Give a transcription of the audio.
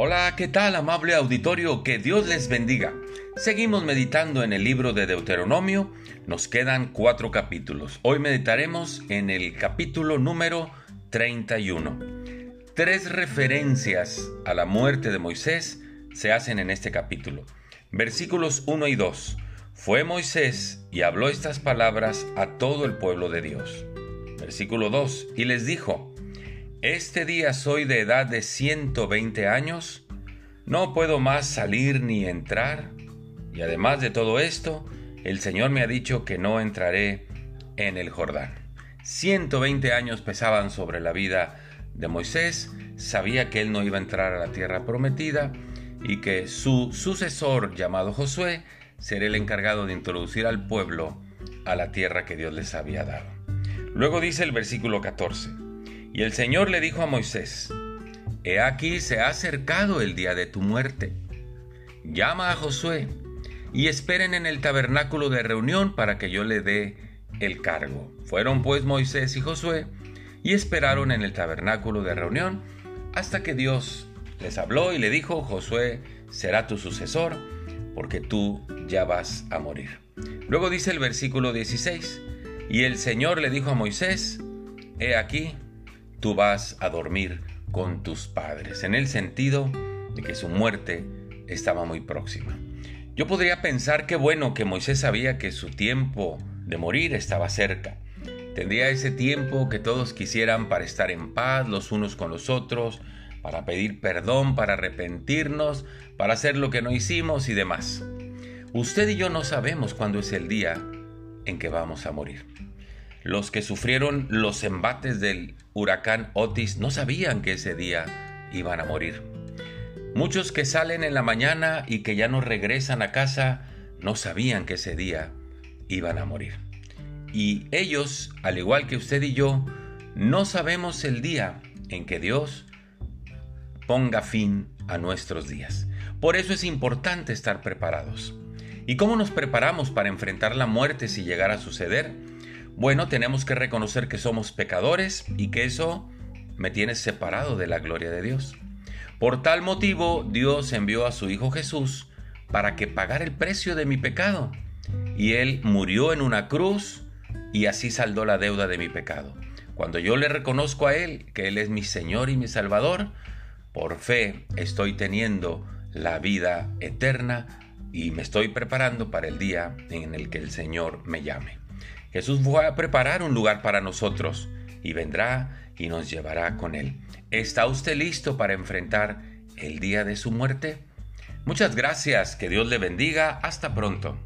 Hola, ¿qué tal amable auditorio? Que Dios les bendiga. Seguimos meditando en el libro de Deuteronomio. Nos quedan cuatro capítulos. Hoy meditaremos en el capítulo número 31. Tres referencias a la muerte de Moisés se hacen en este capítulo. Versículos 1 y 2. Fue Moisés y habló estas palabras a todo el pueblo de Dios. Versículo 2. Y les dijo, Este día soy de edad de 120 años, no puedo más salir ni entrar, y además de todo esto, el Señor me ha dicho que no entraré en el Jordán. 120 años pesaban sobre la vida de Moisés, sabía que él no iba a entrar a la tierra prometida y que su sucesor llamado Josué sería el encargado de introducir al pueblo a la tierra que Dios les había dado. Luego dice el versículo 14, y el Señor le dijo a Moisés, He aquí se ha acercado el día de tu muerte. Llama a Josué y esperen en el tabernáculo de reunión para que yo le dé el cargo. Fueron pues Moisés y Josué y esperaron en el tabernáculo de reunión hasta que Dios les habló y le dijo, Josué será tu sucesor porque tú ya vas a morir. Luego dice el versículo 16, y el Señor le dijo a Moisés, he aquí, tú vas a dormir con tus padres, en el sentido de que su muerte estaba muy próxima. Yo podría pensar que bueno que Moisés sabía que su tiempo de morir estaba cerca. Tendría ese tiempo que todos quisieran para estar en paz los unos con los otros, para pedir perdón, para arrepentirnos, para hacer lo que no hicimos y demás. Usted y yo no sabemos cuándo es el día en que vamos a morir. Los que sufrieron los embates del huracán Otis no sabían que ese día iban a morir. Muchos que salen en la mañana y que ya no regresan a casa no sabían que ese día iban a morir. Y ellos, al igual que usted y yo, no sabemos el día en que Dios ponga fin a nuestros días. Por eso es importante estar preparados. ¿Y cómo nos preparamos para enfrentar la muerte si llegara a suceder? Bueno, tenemos que reconocer que somos pecadores y que eso me tiene separado de la gloria de Dios. Por tal motivo, Dios envió a su Hijo Jesús para que pagara el precio de mi pecado. Y Él murió en una cruz y así saldó la deuda de mi pecado. Cuando yo le reconozco a Él que Él es mi Señor y mi Salvador, por fe estoy teniendo la vida eterna y me estoy preparando para el día en el que el Señor me llame. Jesús fue a preparar un lugar para nosotros y vendrá y nos llevará con Él. ¿Está usted listo para enfrentar el día de su muerte? Muchas gracias, que Dios le bendiga, hasta pronto.